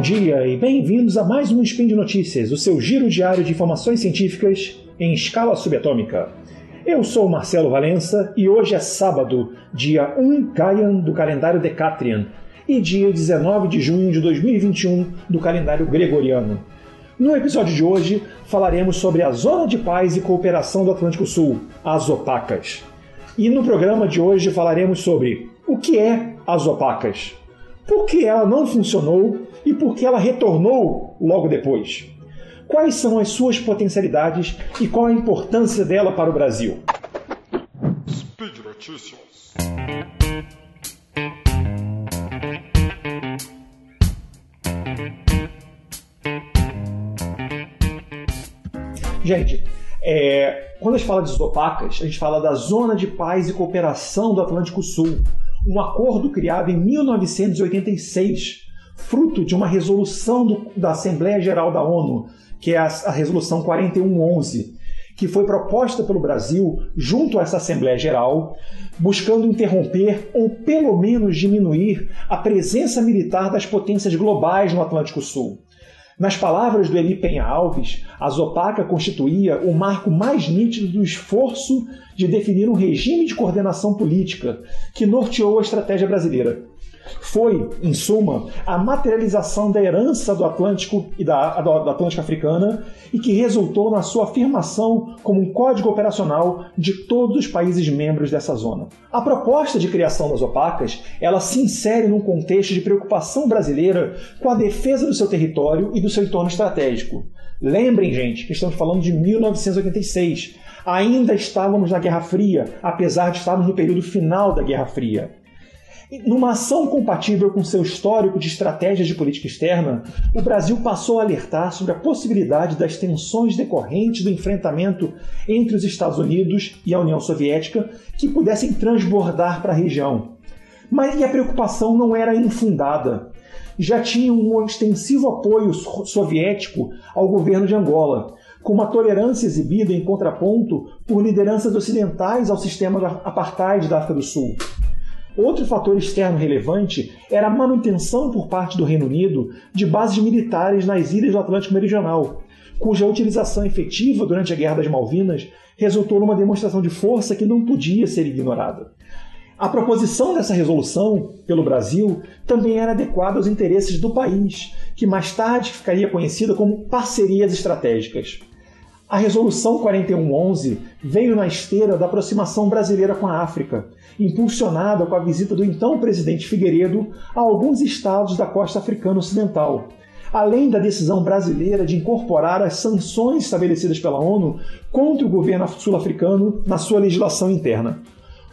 Bom dia e bem-vindos a mais um Spin de Notícias, o seu giro diário de informações científicas em escala subatômica. Eu sou Marcelo Valença e hoje é sábado, dia 1 Gaian do calendário Decatrian e dia 19 de junho de 2021 do calendário Gregoriano. No episódio de hoje falaremos sobre a Zona de Paz e Cooperação do Atlântico Sul, as OPACAS. E no programa de hoje falaremos sobre o que é as OPACAS, por que ela não funcionou e por que ela retornou logo depois. Quais são as suas potencialidades e qual a importância dela para o Brasil? Speed Notícias. Gente, é, quando a gente fala de opacas, a gente fala da Zona de Paz e Cooperação do Atlântico Sul, um acordo criado em 1986, fruto de uma resolução do, da Assembleia Geral da ONU, que é a, a Resolução 4111, que foi proposta pelo Brasil junto a essa Assembleia Geral, buscando interromper ou pelo menos diminuir a presença militar das potências globais no Atlântico Sul. Nas palavras do Eli Penha Alves, a Zopaca constituía o marco mais nítido do esforço de definir um regime de coordenação política que norteou a estratégia brasileira. Foi, em suma, a materialização da herança do Atlântico e da, da Atlântica Africana e que resultou na sua afirmação como um código operacional de todos os países membros dessa zona. A proposta de criação das OPACas, ela se insere num contexto de preocupação brasileira com a defesa do seu território e do seu entorno estratégico. Lembrem, gente, que estamos falando de 1986. Ainda estávamos na Guerra Fria, apesar de estarmos no período final da Guerra Fria. Numa ação compatível com seu histórico de estratégias de política externa, o Brasil passou a alertar sobre a possibilidade das tensões decorrentes do enfrentamento entre os Estados Unidos e a União Soviética que pudessem transbordar para a região. Mas a preocupação não era infundada. Já tinha um extensivo apoio soviético ao governo de Angola, com uma tolerância exibida em contraponto por lideranças ocidentais ao sistema apartheid da África do Sul. Outro fator externo relevante era a manutenção por parte do Reino Unido de bases militares nas ilhas do Atlântico Meridional, cuja utilização efetiva durante a Guerra das Malvinas resultou numa demonstração de força que não podia ser ignorada. A proposição dessa resolução pelo Brasil também era adequada aos interesses do país, que mais tarde ficaria conhecida como parcerias estratégicas. A Resolução 4111 veio na esteira da aproximação brasileira com a África, impulsionada com a visita do então presidente Figueiredo a alguns estados da costa africana ocidental, além da decisão brasileira de incorporar as sanções estabelecidas pela ONU contra o governo sul-africano na sua legislação interna.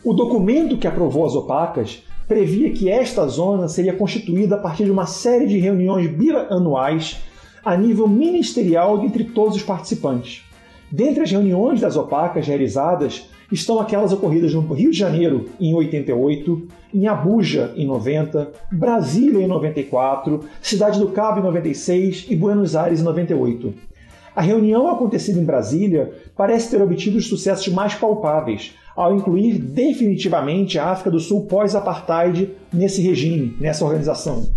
O documento que aprovou as opacas previa que esta zona seria constituída a partir de uma série de reuniões bianuais a nível ministerial entre todos os participantes. Dentre as reuniões das opacas realizadas estão aquelas ocorridas no Rio de Janeiro em 88, em Abuja em 90, Brasília em 94, Cidade do Cabo em 96 e Buenos Aires em 98. A reunião acontecida em Brasília parece ter obtido os sucessos mais palpáveis, ao incluir definitivamente a África do Sul pós-apartheid nesse regime, nessa organização.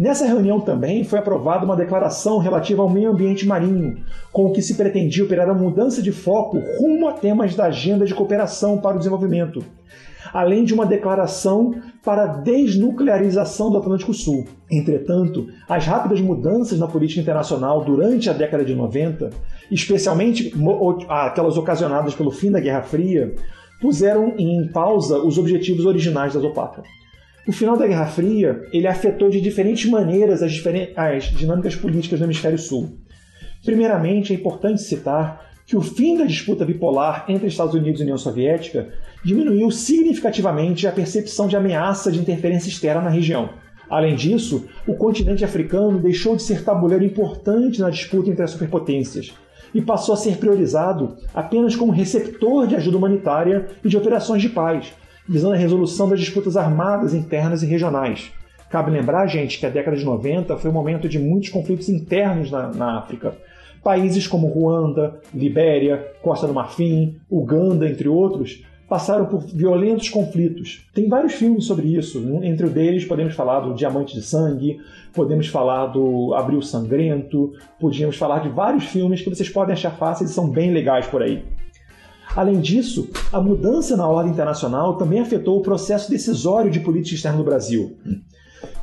Nessa reunião também foi aprovada uma declaração relativa ao meio ambiente marinho, com o que se pretendia operar a mudança de foco rumo a temas da Agenda de Cooperação para o Desenvolvimento, além de uma declaração para a desnuclearização do Atlântico Sul. Entretanto, as rápidas mudanças na política internacional durante a década de 90, especialmente aquelas ocasionadas pelo fim da Guerra Fria, puseram em pausa os objetivos originais das OPACA. O final da Guerra Fria ele afetou de diferentes maneiras as, diferen as dinâmicas políticas do Hemisfério Sul. Primeiramente, é importante citar que o fim da disputa bipolar entre Estados Unidos e União Soviética diminuiu significativamente a percepção de ameaça de interferência externa na região. Além disso, o continente africano deixou de ser tabuleiro importante na disputa entre as superpotências e passou a ser priorizado apenas como receptor de ajuda humanitária e de operações de paz, visando a resolução das disputas armadas internas e regionais. Cabe lembrar, gente, que a década de 90 foi um momento de muitos conflitos internos na, na África. Países como Ruanda, Libéria, Costa do Marfim, Uganda, entre outros, passaram por violentos conflitos. Tem vários filmes sobre isso. Entre eles, podemos falar do Diamante de Sangue, podemos falar do Abril Sangrento, podíamos falar de vários filmes que vocês podem achar fáceis e são bem legais por aí. Além disso, a mudança na ordem internacional também afetou o processo decisório de política externa no Brasil.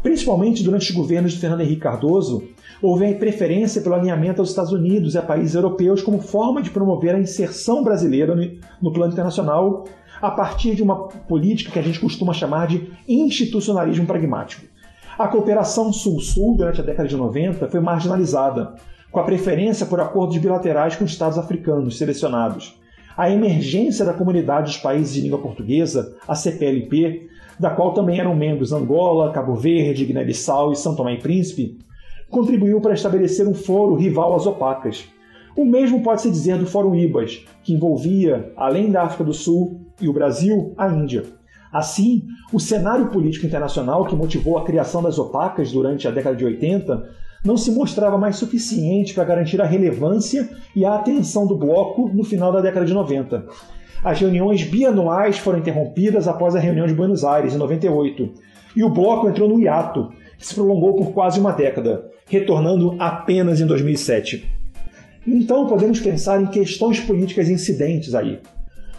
Principalmente durante os governos de Fernando Henrique Cardoso, houve a preferência pelo alinhamento aos Estados Unidos e a países europeus como forma de promover a inserção brasileira no plano internacional a partir de uma política que a gente costuma chamar de institucionalismo pragmático. A cooperação Sul-Sul durante a década de 90 foi marginalizada, com a preferência por acordos bilaterais com estados africanos selecionados. A emergência da Comunidade dos Países de Língua Portuguesa, a CPLP, da qual também eram membros Angola, Cabo Verde, Guiné-Bissau e São Tomé e Príncipe, contribuiu para estabelecer um foro rival às opacas. O mesmo pode-se dizer do Fórum IBAS, que envolvia, além da África do Sul e o Brasil, a Índia. Assim, o cenário político internacional que motivou a criação das opacas durante a década de 80 não se mostrava mais suficiente para garantir a relevância e a atenção do bloco no final da década de 90. As reuniões bianuais foram interrompidas após a reunião de Buenos Aires, em 98, e o bloco entrou no hiato, que se prolongou por quase uma década, retornando apenas em 2007. Então podemos pensar em questões políticas incidentes aí.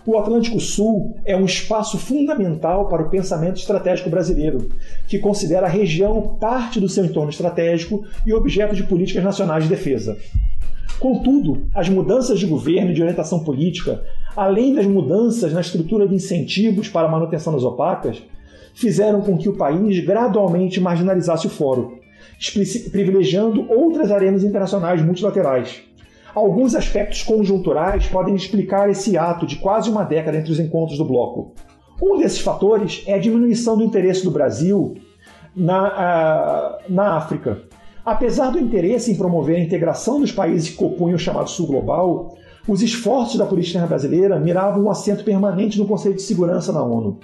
O Atlântico Sul é um espaço fundamental para o pensamento estratégico brasileiro, que considera a região parte do seu entorno estratégico e objeto de políticas nacionais de defesa. Contudo, as mudanças de governo e de orientação política, além das mudanças na estrutura de incentivos para a manutenção das opacas, fizeram com que o país gradualmente marginalizasse o fórum, privilegiando outras arenas internacionais multilaterais. Alguns aspectos conjunturais podem explicar esse ato de quase uma década entre os encontros do bloco. Um desses fatores é a diminuição do interesse do Brasil na, uh, na África. Apesar do interesse em promover a integração dos países que compunham o chamado Sul Global, os esforços da política brasileira miravam um assento permanente no Conselho de Segurança da ONU.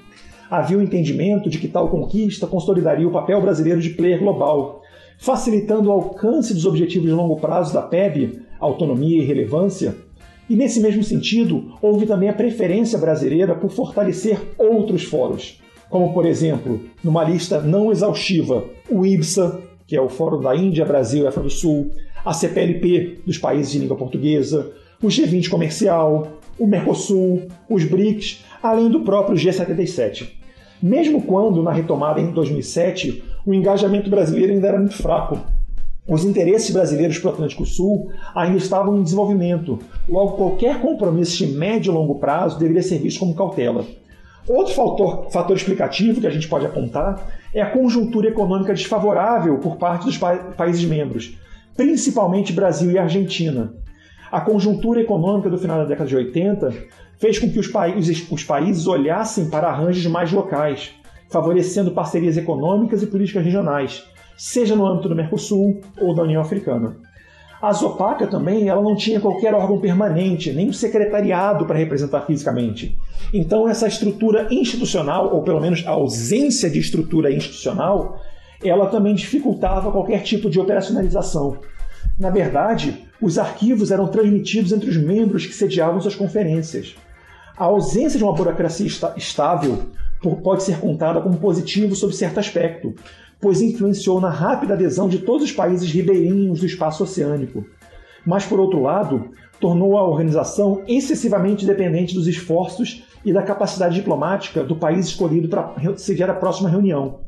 Havia o um entendimento de que tal conquista consolidaria o papel brasileiro de player global, facilitando o alcance dos objetivos de longo prazo da PEB autonomia e relevância. E nesse mesmo sentido, houve também a preferência brasileira por fortalecer outros fóruns, como por exemplo, numa lista não exaustiva, o IBSA, que é o Fórum da Índia, Brasil e África do Sul, a CPLP dos países de língua portuguesa, o G20 comercial, o Mercosul, os BRICS, além do próprio G77. Mesmo quando, na retomada em 2007, o engajamento brasileiro ainda era muito fraco, os interesses brasileiros para o Atlântico Sul ainda estavam em desenvolvimento, logo qualquer compromisso de médio e longo prazo deveria ser visto como cautela. Outro fator, fator explicativo que a gente pode apontar é a conjuntura econômica desfavorável por parte dos pa países membros, principalmente Brasil e Argentina. A conjuntura econômica do final da década de 80 fez com que os, os países olhassem para arranjos mais locais, favorecendo parcerias econômicas e políticas regionais, seja no âmbito do Mercosul ou da União Africana. A Zopaca também ela não tinha qualquer órgão permanente, nem um secretariado para representar fisicamente. Então essa estrutura institucional, ou pelo menos a ausência de estrutura institucional, ela também dificultava qualquer tipo de operacionalização. Na verdade, os arquivos eram transmitidos entre os membros que sediavam suas conferências. A ausência de uma burocracia estável pode ser contada como positivo sob certo aspecto, pois influenciou na rápida adesão de todos os países ribeirinhos do espaço oceânico. Mas, por outro lado, tornou a organização excessivamente dependente dos esforços e da capacidade diplomática do país escolhido para sediar a próxima reunião.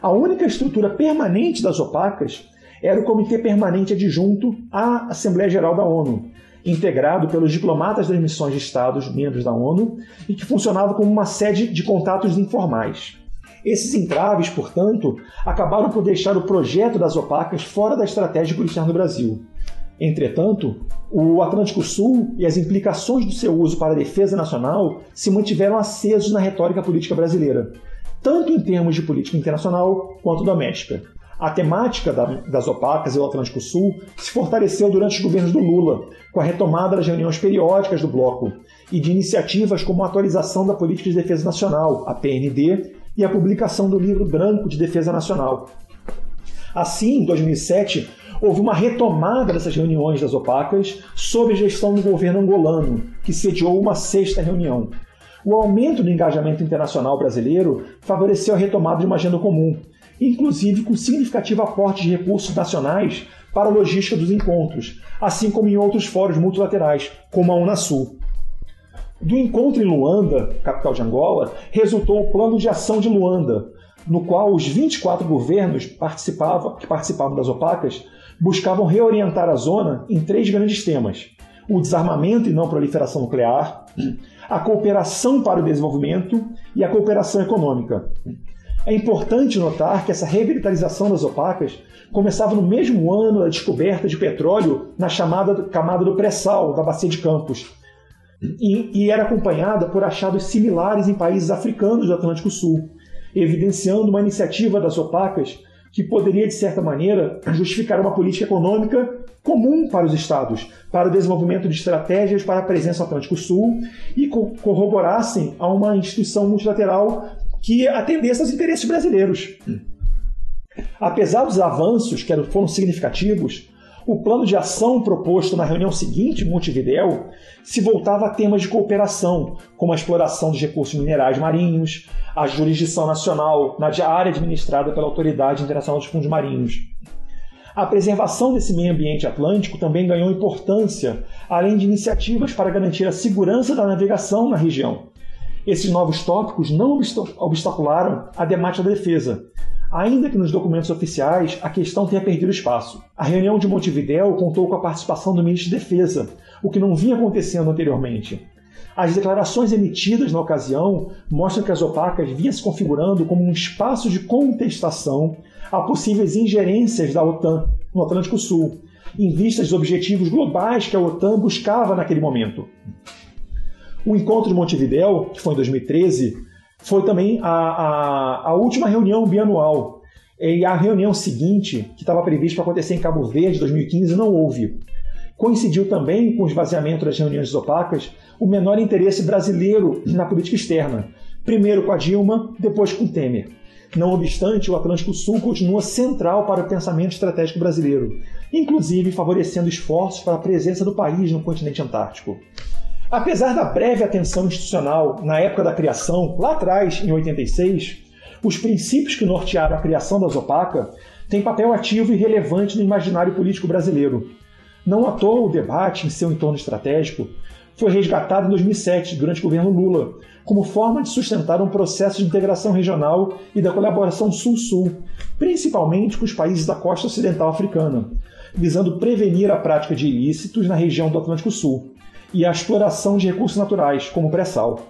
A única estrutura permanente das opacas era o Comitê Permanente Adjunto à Assembleia Geral da ONU, integrado pelos diplomatas das missões de Estados membros da ONU e que funcionava como uma sede de contatos informais. Esses entraves, portanto, acabaram por deixar o projeto das opacas fora da estratégia policial no Brasil. Entretanto, o Atlântico Sul e as implicações do seu uso para a defesa nacional se mantiveram acesos na retórica política brasileira, tanto em termos de política internacional quanto doméstica. A temática das opacas e do Atlântico Sul se fortaleceu durante os governos do Lula, com a retomada das reuniões periódicas do bloco e de iniciativas como a atualização da Política de Defesa Nacional, a PND, e a publicação do Livro Branco de Defesa Nacional. Assim, em 2007, houve uma retomada dessas reuniões das opacas sob gestão do governo angolano, que sediou uma sexta reunião. O aumento do engajamento internacional brasileiro favoreceu a retomada de uma agenda comum, inclusive com significativo aporte de recursos nacionais para a logística dos encontros, assim como em outros fóruns multilaterais, como a Unasul. Do encontro em Luanda, capital de Angola, resultou o Plano de Ação de Luanda, no qual os 24 governos participavam, que participavam das OPACas buscavam reorientar a zona em três grandes temas: o desarmamento e não proliferação nuclear, a cooperação para o desenvolvimento e a cooperação econômica. É importante notar que essa revitalização das opacas começava no mesmo ano da descoberta de petróleo na chamada camada do pré-sal da Bacia de Campos, e, e era acompanhada por achados similares em países africanos do Atlântico Sul, evidenciando uma iniciativa das opacas que poderia, de certa maneira, justificar uma política econômica comum para os Estados, para o desenvolvimento de estratégias para a presença no Atlântico Sul e corroborassem a uma instituição multilateral que atendesse aos interesses brasileiros. Apesar dos avanços que foram significativos, o plano de ação proposto na reunião seguinte, Montevideo, se voltava a temas de cooperação, como a exploração dos recursos minerais marinhos, a jurisdição nacional na área administrada pela Autoridade Internacional dos Fundos Marinhos. A preservação desse meio ambiente atlântico também ganhou importância, além de iniciativas para garantir a segurança da navegação na região. Esses novos tópicos não obstacularam a demate da defesa, ainda que nos documentos oficiais a questão tenha perdido espaço. A reunião de Montevideo contou com a participação do ministro de Defesa, o que não vinha acontecendo anteriormente. As declarações emitidas na ocasião mostram que as opacas vinham se configurando como um espaço de contestação a possíveis ingerências da OTAN no Atlântico Sul, em vista dos objetivos globais que a OTAN buscava naquele momento. O encontro de Montevideo, que foi em 2013, foi também a, a, a última reunião bianual. E a reunião seguinte, que estava prevista para acontecer em Cabo Verde, 2015, não houve. Coincidiu também com o esvaziamento das reuniões opacas o menor interesse brasileiro na política externa, primeiro com a Dilma, depois com Temer. Não obstante, o Atlântico Sul continua central para o pensamento estratégico brasileiro, inclusive favorecendo esforços para a presença do país no continente antártico. Apesar da breve atenção institucional na época da criação, lá atrás, em 86, os princípios que nortearam a criação da Zopaca têm papel ativo e relevante no imaginário político brasileiro. Não à toa o debate em seu entorno estratégico foi resgatado em 2007, durante o governo Lula, como forma de sustentar um processo de integração regional e da colaboração Sul-Sul, principalmente com os países da costa ocidental africana, visando prevenir a prática de ilícitos na região do Atlântico Sul e a exploração de recursos naturais, como o pré-sal.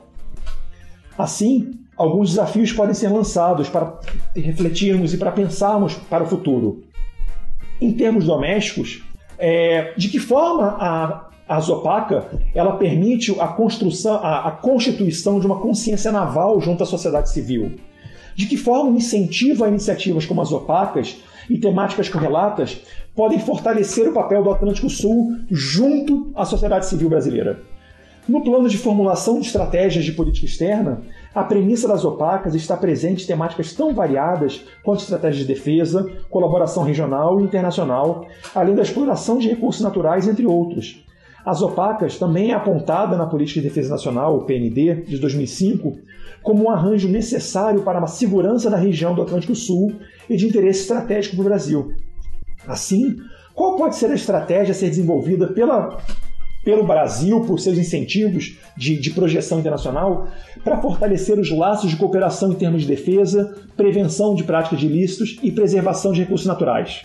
Assim, alguns desafios podem ser lançados para refletirmos e para pensarmos para o futuro. Em termos domésticos, é, de que forma a, a Zopaca ela permite a construção, a, a constituição de uma consciência naval junto à sociedade civil? De que forma incentiva iniciativas como as opacas e temáticas correlatas podem fortalecer o papel do Atlântico Sul junto à sociedade civil brasileira. No plano de formulação de estratégias de política externa, a premissa das opacas está presente em temáticas tão variadas quanto estratégias de defesa, colaboração regional e internacional, além da exploração de recursos naturais, entre outros. As opacas também é apontada na Política de Defesa Nacional, PND, de 2005, como um arranjo necessário para a segurança da região do Atlântico Sul e de interesse estratégico para o Brasil. Assim, qual pode ser a estratégia a ser desenvolvida pela, pelo Brasil, por seus incentivos de, de projeção internacional, para fortalecer os laços de cooperação em termos de defesa, prevenção de práticas de ilícitos e preservação de recursos naturais?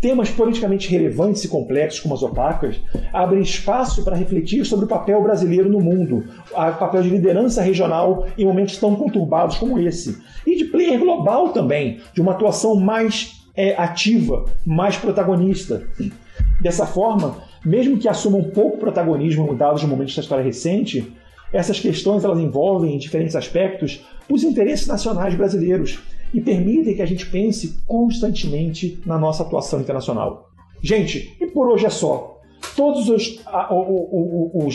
Temas politicamente relevantes e complexos como as opacas abrem espaço para refletir sobre o papel brasileiro no mundo, o papel de liderança regional em momentos tão conturbados como esse, e de player global também, de uma atuação mais é, ativa, mais protagonista. Dessa forma, mesmo que assuma um pouco protagonismo dados momentos da história recente, essas questões elas envolvem, em diferentes aspectos, os interesses nacionais brasileiros e permitem que a gente pense constantemente na nossa atuação internacional. Gente, e por hoje é só. Todas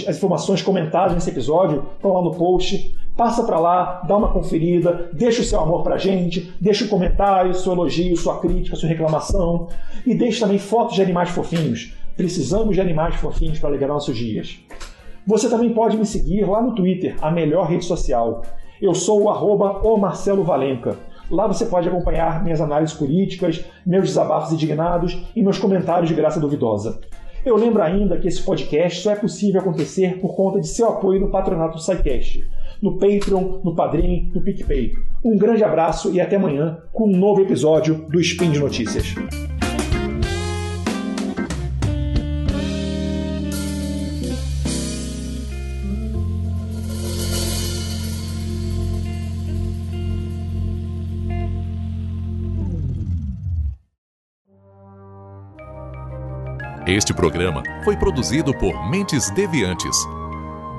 as informações comentadas nesse episódio estão lá no post. Passa para lá, dá uma conferida, deixa o seu amor para a gente, deixa um comentário, seu elogio, sua crítica, sua reclamação e deixe também fotos de animais fofinhos. Precisamos de animais fofinhos para alegrar nossos dias. Você também pode me seguir lá no Twitter, a melhor rede social. Eu sou o arroba o Marcelo Valenca. Lá você pode acompanhar minhas análises políticas, meus desabafos indignados e meus comentários de graça duvidosa. Eu lembro ainda que esse podcast só é possível acontecer por conta de seu apoio no patronato do SciCast, no Patreon, no Padrim, no PicPay. Um grande abraço e até amanhã com um novo episódio do Spin de Notícias. Este programa foi produzido por Mentes Deviantes.